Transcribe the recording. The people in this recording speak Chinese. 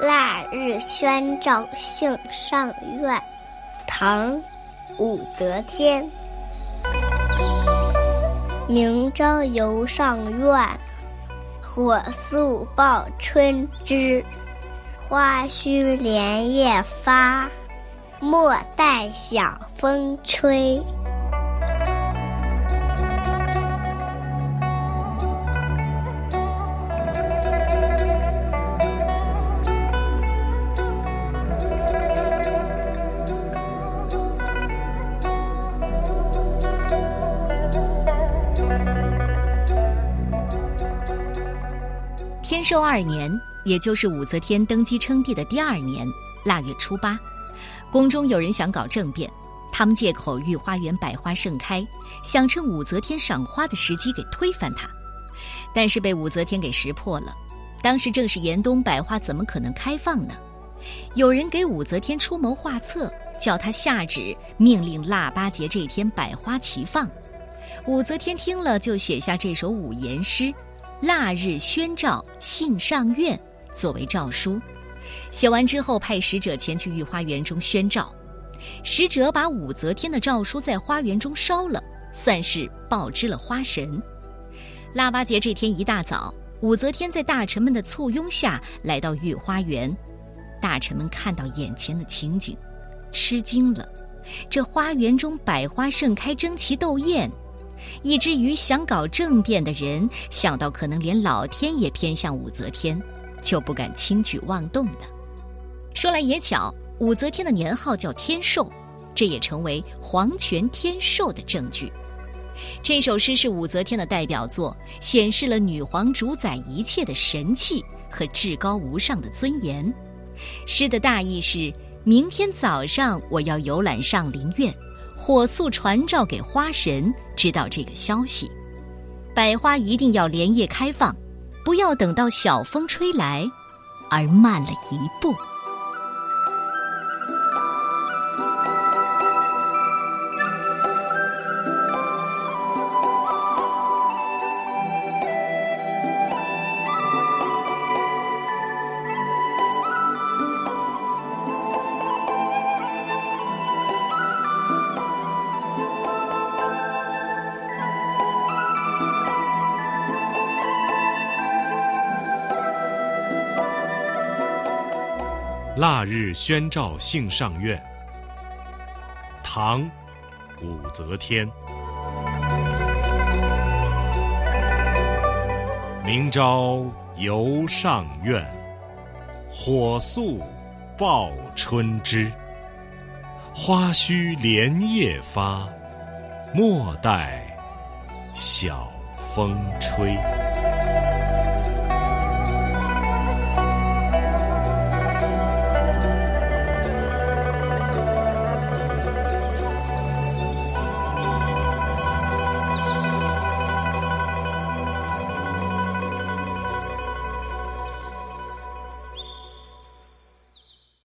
腊日宣诏幸上苑，唐·武则天。明朝游上苑，火速报春枝。花须连夜发，莫待晓风吹。天寿二年，也就是武则天登基称帝的第二年，腊月初八，宫中有人想搞政变，他们借口御花园百花盛开，想趁武则天赏花的时机给推翻她，但是被武则天给识破了。当时正是严冬，百花怎么可能开放呢？有人给武则天出谋划策，叫她下旨命令腊八节这天百花齐放。武则天听了，就写下这首五言诗。腊日宣诏幸上苑，作为诏书。写完之后，派使者前去御花园中宣诏。使者把武则天的诏书在花园中烧了，算是报知了花神。腊八节这天一大早，武则天在大臣们的簇拥下来到御花园。大臣们看到眼前的情景，吃惊了。这花园中百花盛开，争奇斗艳。以至于想搞政变的人想到可能连老天也偏向武则天，就不敢轻举妄动了。说来也巧，武则天的年号叫天寿，这也成为皇权天寿的证据。这首诗是武则天的代表作，显示了女皇主宰一切的神气和至高无上的尊严。诗的大意是：明天早上我要游览上林苑。火速传召给花神，知道这个消息。百花一定要连夜开放，不要等到小风吹来，而慢了一步。腊日宣诏幸上苑。唐，武则天。明朝游上苑，火速报春枝。花须连夜发，莫待晓风吹。